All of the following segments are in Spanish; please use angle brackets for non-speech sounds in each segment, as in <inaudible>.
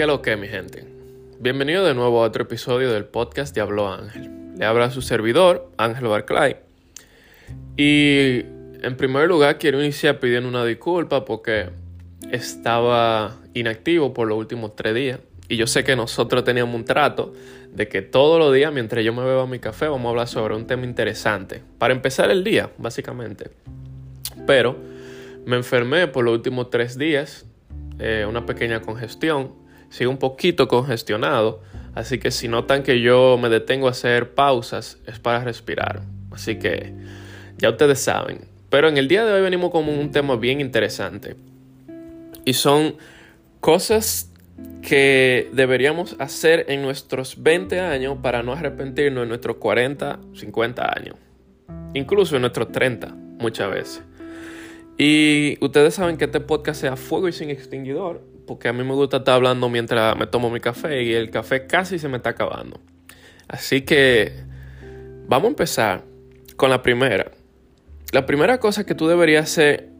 ¿Qué lo que, mi gente? Bienvenido de nuevo a otro episodio del podcast Diablo Ángel. Le habla su servidor, Ángel Barclay. Y en primer lugar quiero iniciar pidiendo una disculpa porque estaba inactivo por los últimos tres días. Y yo sé que nosotros teníamos un trato de que todos los días, mientras yo me beba mi café, vamos a hablar sobre un tema interesante. Para empezar el día, básicamente. Pero me enfermé por los últimos tres días, eh, una pequeña congestión. Sigo un poquito congestionado, así que si notan que yo me detengo a hacer pausas, es para respirar. Así que ya ustedes saben. Pero en el día de hoy venimos con un tema bien interesante. Y son cosas que deberíamos hacer en nuestros 20 años para no arrepentirnos en nuestros 40, 50 años. Incluso en nuestros 30, muchas veces. Y ustedes saben que este podcast sea fuego y sin extinguidor, porque a mí me gusta estar hablando mientras me tomo mi café y el café casi se me está acabando. Así que vamos a empezar con la primera. La primera cosa que tú deberías hacer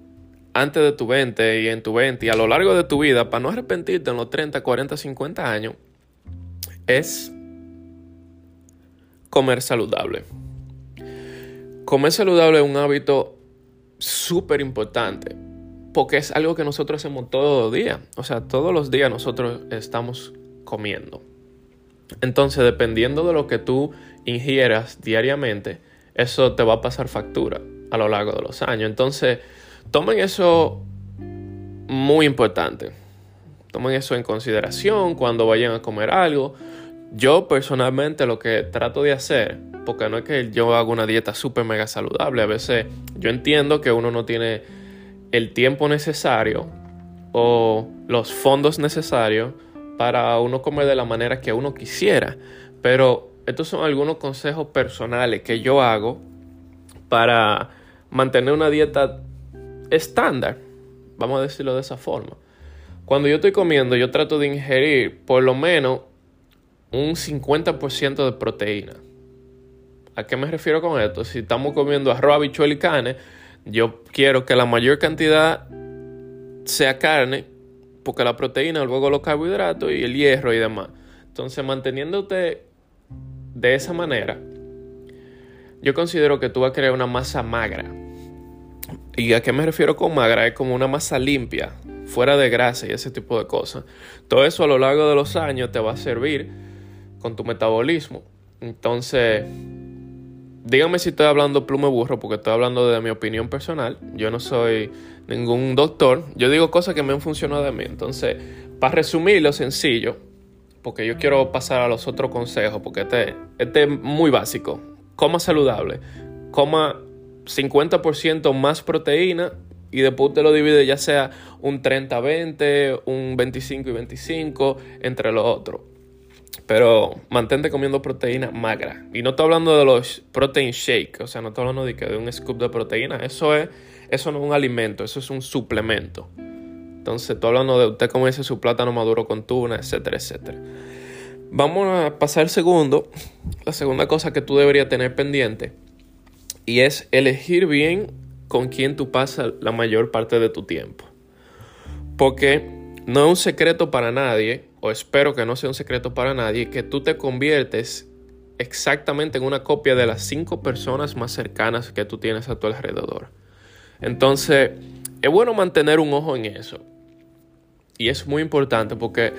antes de tu 20 y en tu 20 y a lo largo de tu vida para no arrepentirte en los 30, 40, 50 años es comer saludable. Comer saludable es un hábito súper importante porque es algo que nosotros hacemos todos los días. O sea, todos los días nosotros estamos comiendo. Entonces, dependiendo de lo que tú ingieras diariamente, eso te va a pasar factura a lo largo de los años. Entonces, tomen eso muy importante. Tomen eso en consideración cuando vayan a comer algo. Yo personalmente lo que trato de hacer porque no es que yo haga una dieta súper mega saludable. A veces yo entiendo que uno no tiene el tiempo necesario o los fondos necesarios para uno comer de la manera que uno quisiera. Pero estos son algunos consejos personales que yo hago para mantener una dieta estándar. Vamos a decirlo de esa forma. Cuando yo estoy comiendo, yo trato de ingerir por lo menos un 50% de proteína. ¿A qué me refiero con esto? Si estamos comiendo arroz, habichuel y carne, yo quiero que la mayor cantidad sea carne, porque la proteína, luego los carbohidratos y el hierro y demás. Entonces, manteniéndote de esa manera, yo considero que tú vas a crear una masa magra. ¿Y a qué me refiero con magra? Es como una masa limpia, fuera de grasa y ese tipo de cosas. Todo eso a lo largo de los años te va a servir con tu metabolismo. Entonces, dígame si estoy hablando plume burro, porque estoy hablando de mi opinión personal. Yo no soy ningún doctor. Yo digo cosas que me han funcionado de mí. Entonces, para resumir lo sencillo, porque yo quiero pasar a los otros consejos, porque este, este es muy básico. Coma saludable. Coma 50% más proteína y después te lo divide ya sea un 30-20, un 25 y 25 entre los otros. Pero mantente comiendo proteína magra. Y no estoy hablando de los protein shake, o sea, no estoy hablando de, que de un scoop de proteína. Eso, es, eso no es un alimento, eso es un suplemento. Entonces, estoy hablando de usted comerse su plátano maduro con tuna, etcétera, etcétera. Vamos a pasar al segundo. La segunda cosa que tú deberías tener pendiente. Y es elegir bien con quién tú pasas la mayor parte de tu tiempo. Porque no es un secreto para nadie o espero que no sea un secreto para nadie, que tú te conviertes exactamente en una copia de las cinco personas más cercanas que tú tienes a tu alrededor. Entonces, es bueno mantener un ojo en eso. Y es muy importante porque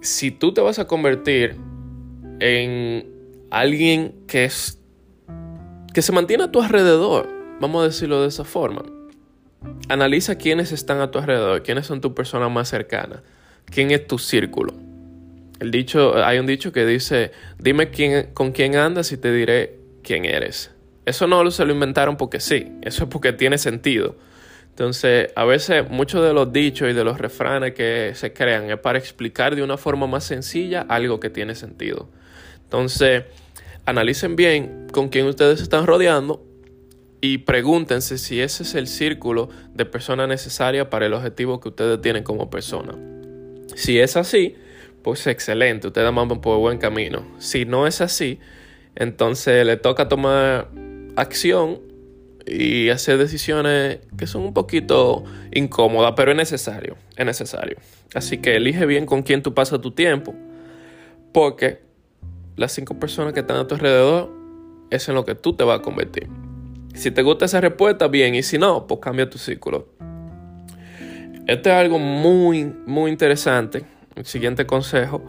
si tú te vas a convertir en alguien que es que se mantiene a tu alrededor, vamos a decirlo de esa forma. Analiza quiénes están a tu alrededor, quiénes son tus personas más cercanas quién es tu círculo. El dicho, hay un dicho que dice, dime quién, con quién andas y te diré quién eres. Eso no se lo inventaron porque sí, eso es porque tiene sentido. Entonces, a veces muchos de los dichos y de los refranes que se crean es para explicar de una forma más sencilla algo que tiene sentido. Entonces, analicen bien con quién ustedes están rodeando y pregúntense si ese es el círculo de personas necesarias para el objetivo que ustedes tienen como persona. Si es así, pues excelente, ustedes van por buen camino. Si no es así, entonces le toca tomar acción y hacer decisiones que son un poquito incómodas, pero es necesario, es necesario. Así que elige bien con quién tú pasas tu tiempo, porque las cinco personas que están a tu alrededor es en lo que tú te vas a convertir. Si te gusta esa respuesta, bien, y si no, pues cambia tu círculo. Este es algo muy, muy interesante, el siguiente consejo,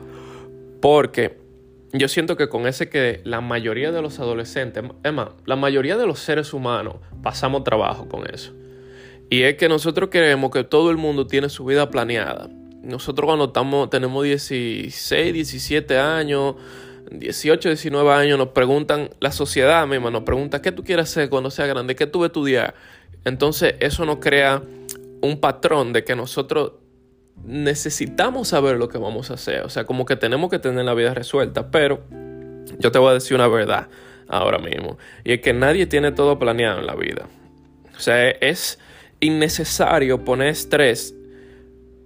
porque yo siento que con ese que la mayoría de los adolescentes, es más, la mayoría de los seres humanos pasamos trabajo con eso. Y es que nosotros queremos que todo el mundo tiene su vida planeada. Nosotros cuando estamos, tenemos 16, 17 años, 18, 19 años, nos preguntan, la sociedad misma nos pregunta, ¿qué tú quieres hacer cuando seas grande? ¿Qué tú vas a estudiar? Entonces eso nos crea un patrón de que nosotros necesitamos saber lo que vamos a hacer. O sea, como que tenemos que tener la vida resuelta. Pero yo te voy a decir una verdad ahora mismo. Y es que nadie tiene todo planeado en la vida. O sea, es innecesario poner estrés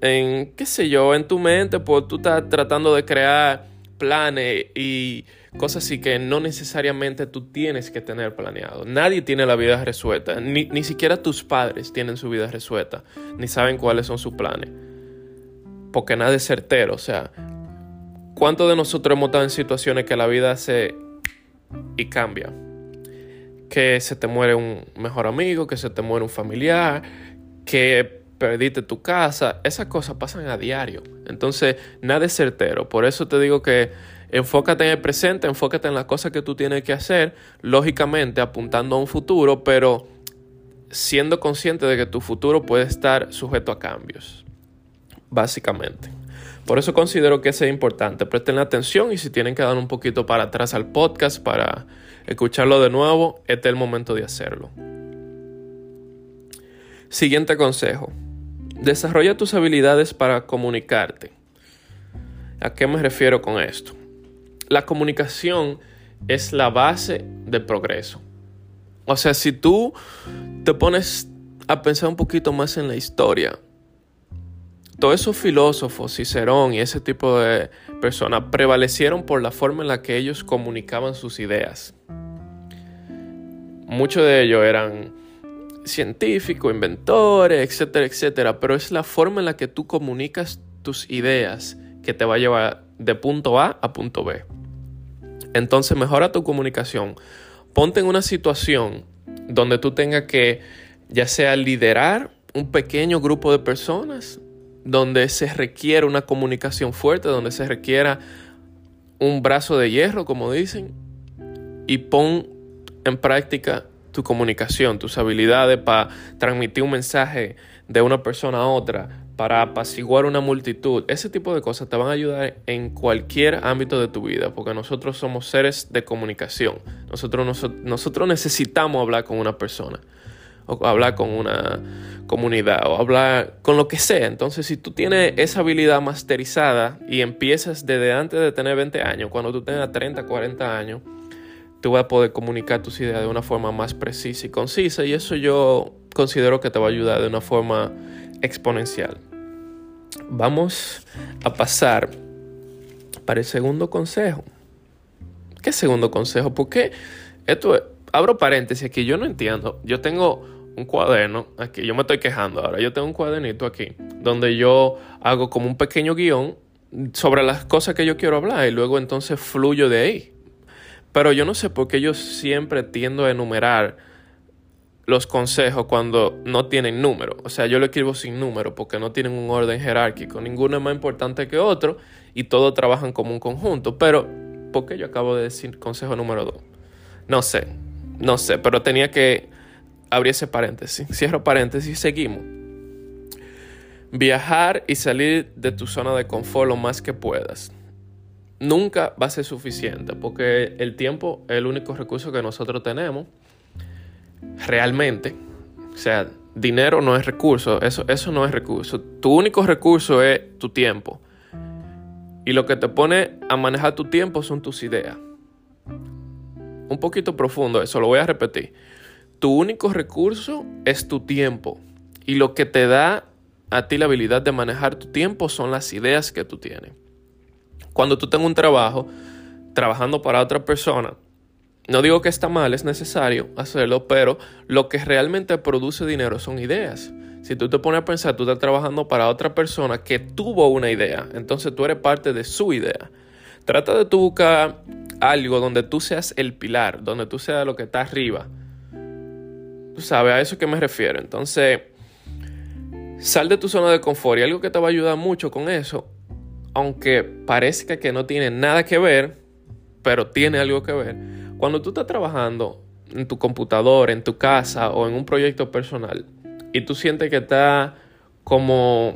en, qué sé yo, en tu mente, porque tú estás tratando de crear planes y cosas así que no necesariamente tú tienes que tener planeado. Nadie tiene la vida resuelta, ni, ni siquiera tus padres tienen su vida resuelta, ni saben cuáles son sus planes porque nada es certero. O sea, ¿cuántos de nosotros hemos estado en situaciones que la vida se y cambia? Que se te muere un mejor amigo, que se te muere un familiar, que perdiste tu casa. Esas cosas pasan a diario. Entonces, nada es certero. Por eso te digo que enfócate en el presente, enfócate en las cosas que tú tienes que hacer, lógicamente apuntando a un futuro, pero siendo consciente de que tu futuro puede estar sujeto a cambios básicamente. Por eso considero que es importante. Presten atención y si tienen que dar un poquito para atrás al podcast para escucharlo de nuevo, este es el momento de hacerlo. Siguiente consejo. Desarrolla tus habilidades para comunicarte. ¿A qué me refiero con esto? La comunicación es la base del progreso. O sea, si tú te pones a pensar un poquito más en la historia, todos esos filósofos, Cicerón y ese tipo de personas prevalecieron por la forma en la que ellos comunicaban sus ideas. Muchos de ellos eran científicos, inventores, etcétera, etcétera, pero es la forma en la que tú comunicas tus ideas que te va a llevar de punto A a punto B. Entonces mejora tu comunicación. Ponte en una situación donde tú tengas que ya sea liderar un pequeño grupo de personas donde se requiere una comunicación fuerte, donde se requiera un brazo de hierro, como dicen, y pon en práctica tu comunicación, tus habilidades para transmitir un mensaje de una persona a otra, para apaciguar una multitud. Ese tipo de cosas te van a ayudar en cualquier ámbito de tu vida, porque nosotros somos seres de comunicación. Nosotros, nosotros necesitamos hablar con una persona o hablar con una comunidad o hablar con lo que sea. Entonces, si tú tienes esa habilidad masterizada y empiezas desde antes de tener 20 años, cuando tú tengas 30, 40 años, tú vas a poder comunicar tus ideas de una forma más precisa y concisa y eso yo considero que te va a ayudar de una forma exponencial. Vamos a pasar para el segundo consejo. ¿Qué segundo consejo? Porque esto, abro paréntesis aquí, yo no entiendo. Yo tengo un cuaderno aquí. Yo me estoy quejando ahora. Yo tengo un cuadernito aquí donde yo hago como un pequeño guion sobre las cosas que yo quiero hablar y luego entonces fluyo de ahí. Pero yo no sé por qué yo siempre tiendo a enumerar los consejos cuando no tienen número. O sea, yo lo escribo sin número porque no tienen un orden jerárquico. Ninguno es más importante que otro y todos trabajan como un conjunto. Pero, ¿por qué yo acabo de decir consejo número 2? No sé, no sé, pero tenía que abrí ese paréntesis, cierro paréntesis, seguimos. Viajar y salir de tu zona de confort lo más que puedas. Nunca va a ser suficiente porque el tiempo es el único recurso que nosotros tenemos. Realmente. O sea, dinero no es recurso, eso, eso no es recurso. Tu único recurso es tu tiempo. Y lo que te pone a manejar tu tiempo son tus ideas. Un poquito profundo eso, lo voy a repetir. Tu único recurso es tu tiempo. Y lo que te da a ti la habilidad de manejar tu tiempo son las ideas que tú tienes. Cuando tú tengas un trabajo, trabajando para otra persona, No digo que está mal, es necesario hacerlo, pero lo que realmente produce dinero son ideas. Si tú te pones a pensar, tú estás trabajando para otra persona que tuvo una idea, entonces tú eres parte de su idea. Trata de tú buscar algo donde tú seas el pilar, donde tú seas lo que está arriba. Tú sabes, a eso que me refiero. Entonces, sal de tu zona de confort y algo que te va a ayudar mucho con eso, aunque parezca que no tiene nada que ver, pero tiene algo que ver. Cuando tú estás trabajando en tu computadora, en tu casa o en un proyecto personal y tú sientes que estás como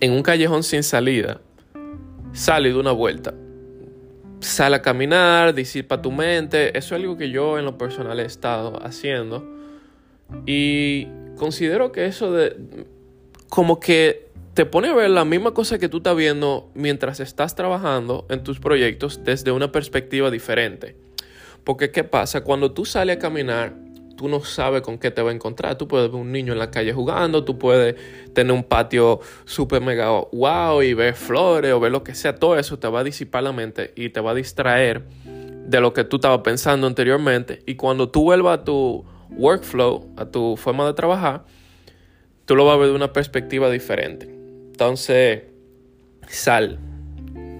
en un callejón sin salida, sale de una vuelta. Sale a caminar, disipa tu mente. Eso es algo que yo en lo personal he estado haciendo. Y considero que eso de como que te pone a ver la misma cosa que tú estás viendo mientras estás trabajando en tus proyectos desde una perspectiva diferente. Porque ¿qué pasa? Cuando tú sales a caminar, tú no sabes con qué te va a encontrar. Tú puedes ver un niño en la calle jugando, tú puedes tener un patio súper mega wow y ver flores o ver lo que sea. Todo eso te va a disipar la mente y te va a distraer de lo que tú estabas pensando anteriormente. Y cuando tú vuelvas a tu workflow, a tu forma de trabajar, tú lo vas a ver de una perspectiva diferente. Entonces, sal.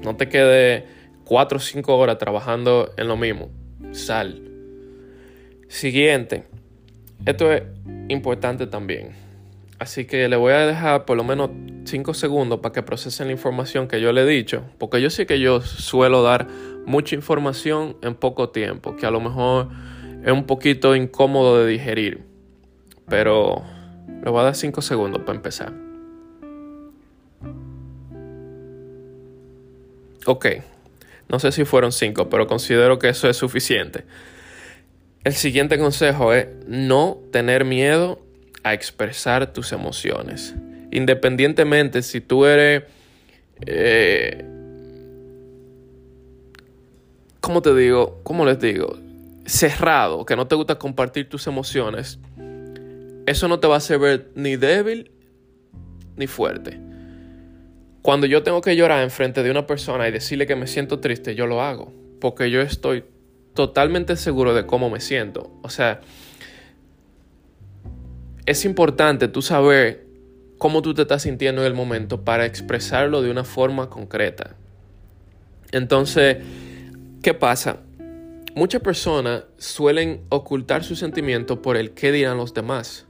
No te quedes cuatro o cinco horas trabajando en lo mismo. Sal. Siguiente. Esto es importante también. Así que le voy a dejar por lo menos 5 segundos para que procesen la información que yo le he dicho. Porque yo sé que yo suelo dar mucha información en poco tiempo. Que a lo mejor es un poquito incómodo de digerir. Pero le voy a dar 5 segundos para empezar. Ok. No sé si fueron 5, pero considero que eso es suficiente. El siguiente consejo es no tener miedo a expresar tus emociones. Independientemente si tú eres... Eh, ¿Cómo te digo? ¿Cómo les digo? Cerrado, que no te gusta compartir tus emociones. Eso no te va a hacer ver ni débil ni fuerte. Cuando yo tengo que llorar en frente de una persona y decirle que me siento triste, yo lo hago. Porque yo estoy totalmente seguro de cómo me siento. O sea, es importante tú saber cómo tú te estás sintiendo en el momento para expresarlo de una forma concreta. Entonces, ¿qué pasa? Muchas personas suelen ocultar su sentimiento por el qué dirán los demás.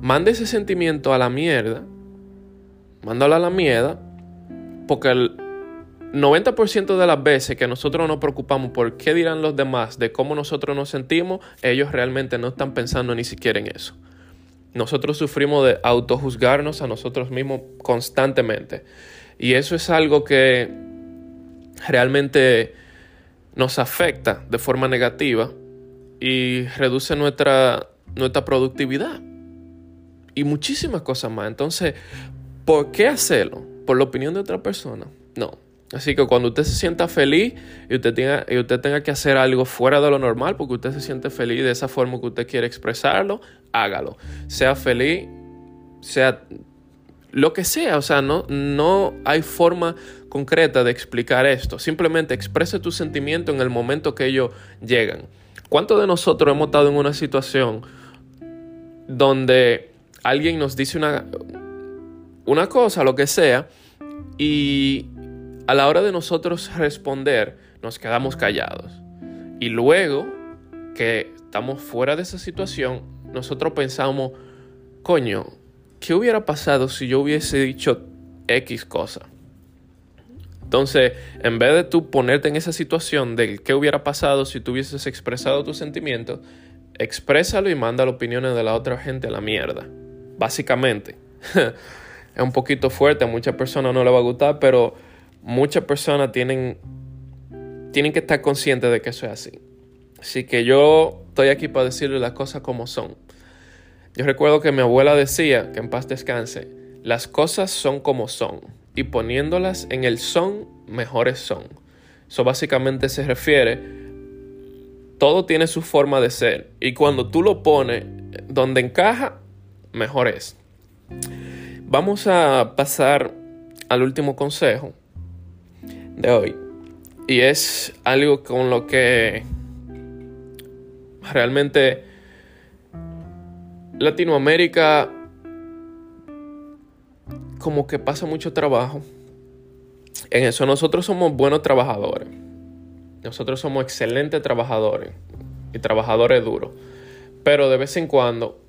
Manda ese sentimiento a la mierda, mándalo a la mierda, porque el, 90% de las veces que nosotros nos preocupamos por qué dirán los demás, de cómo nosotros nos sentimos, ellos realmente no están pensando ni siquiera en eso. Nosotros sufrimos de autojuzgarnos a nosotros mismos constantemente. Y eso es algo que realmente nos afecta de forma negativa y reduce nuestra, nuestra productividad y muchísimas cosas más. Entonces, ¿por qué hacerlo? ¿Por la opinión de otra persona? No, Así que cuando usted se sienta feliz y usted, tenga, y usted tenga que hacer algo fuera de lo normal, porque usted se siente feliz de esa forma que usted quiere expresarlo, hágalo. Sea feliz, sea lo que sea. O sea, no, no hay forma concreta de explicar esto. Simplemente exprese tu sentimiento en el momento que ellos llegan. ¿Cuántos de nosotros hemos estado en una situación donde alguien nos dice una, una cosa, lo que sea, y a la hora de nosotros responder, nos quedamos callados. Y luego que estamos fuera de esa situación, nosotros pensamos, coño, ¿qué hubiera pasado si yo hubiese dicho X cosa? Entonces, en vez de tú ponerte en esa situación de qué hubiera pasado si tú hubieses expresado tus sentimientos, exprésalo y manda las opiniones de la otra gente a la mierda. Básicamente. <laughs> es un poquito fuerte, a muchas personas no le va a gustar, pero muchas personas tienen, tienen que estar conscientes de que eso es así. Así que yo estoy aquí para decirles las cosas como son. Yo recuerdo que mi abuela decía, que en paz descanse, las cosas son como son y poniéndolas en el son, mejores son. Eso básicamente se refiere, todo tiene su forma de ser y cuando tú lo pones donde encaja, mejor es. Vamos a pasar al último consejo de hoy. Y es algo con lo que Realmente Latinoamérica como que pasa mucho trabajo. En eso nosotros somos buenos trabajadores. Nosotros somos excelentes trabajadores y trabajadores duros. Pero de vez en cuando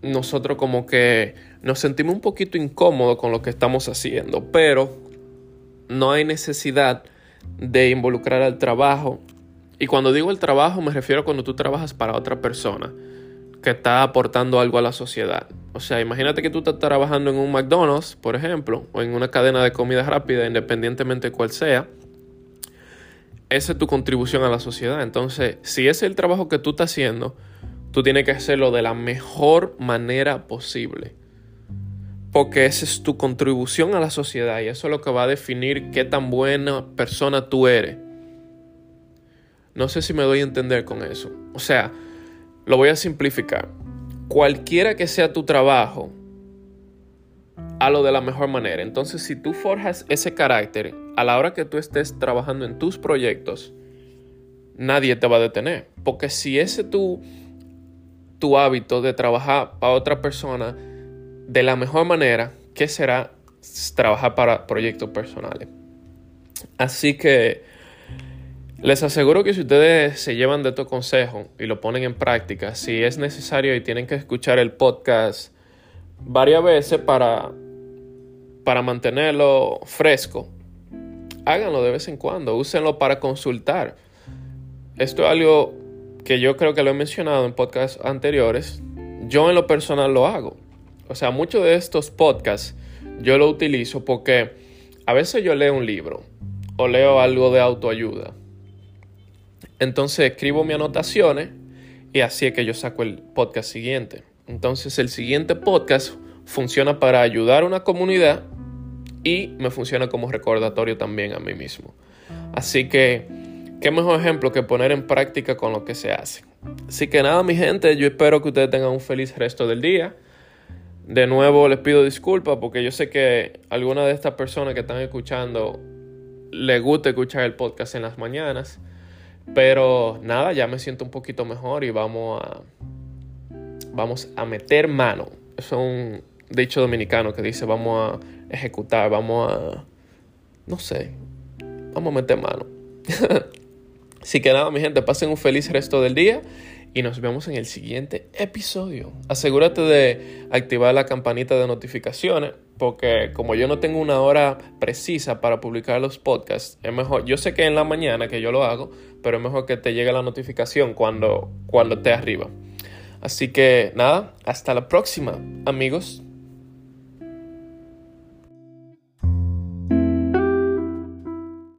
nosotros como que nos sentimos un poquito incómodos con lo que estamos haciendo. Pero no hay necesidad de involucrar al trabajo. Y cuando digo el trabajo me refiero a cuando tú trabajas para otra persona que está aportando algo a la sociedad. O sea, imagínate que tú estás trabajando en un McDonald's, por ejemplo, o en una cadena de comida rápida, independientemente de cuál sea. Esa es tu contribución a la sociedad. Entonces, si ese es el trabajo que tú estás haciendo, tú tienes que hacerlo de la mejor manera posible. Porque esa es tu contribución a la sociedad y eso es lo que va a definir qué tan buena persona tú eres. No sé si me doy a entender con eso. O sea, lo voy a simplificar. Cualquiera que sea tu trabajo, lo de la mejor manera. Entonces, si tú forjas ese carácter a la hora que tú estés trabajando en tus proyectos, nadie te va a detener. Porque si ese tu, tu hábito de trabajar para otra persona de la mejor manera, ¿qué será trabajar para proyectos personales? Así que les aseguro que si ustedes se llevan de estos consejos y lo ponen en práctica, si es necesario y tienen que escuchar el podcast varias veces para, para mantenerlo fresco, háganlo de vez en cuando, úsenlo para consultar. Esto es algo que yo creo que lo he mencionado en podcasts anteriores. Yo en lo personal lo hago. O sea, muchos de estos podcasts yo lo utilizo porque a veces yo leo un libro o leo algo de autoayuda entonces escribo mis anotaciones y así es que yo saco el podcast siguiente. Entonces el siguiente podcast funciona para ayudar a una comunidad y me funciona como recordatorio también a mí mismo. Así que, qué mejor ejemplo que poner en práctica con lo que se hace. Así que nada, mi gente, yo espero que ustedes tengan un feliz resto del día. De nuevo les pido disculpas porque yo sé que alguna de estas personas que están escuchando les gusta escuchar el podcast en las mañanas. Pero nada, ya me siento un poquito mejor y vamos a, vamos a meter mano. Es un dicho dominicano que dice vamos a ejecutar, vamos a, no sé, vamos a meter mano. <laughs> Así que nada, mi gente, pasen un feliz resto del día y nos vemos en el siguiente episodio. Asegúrate de activar la campanita de notificaciones porque como yo no tengo una hora precisa para publicar los podcasts, es mejor, yo sé que en la mañana que yo lo hago, pero es mejor que te llegue la notificación cuando, cuando esté arriba. Así que nada, hasta la próxima, amigos.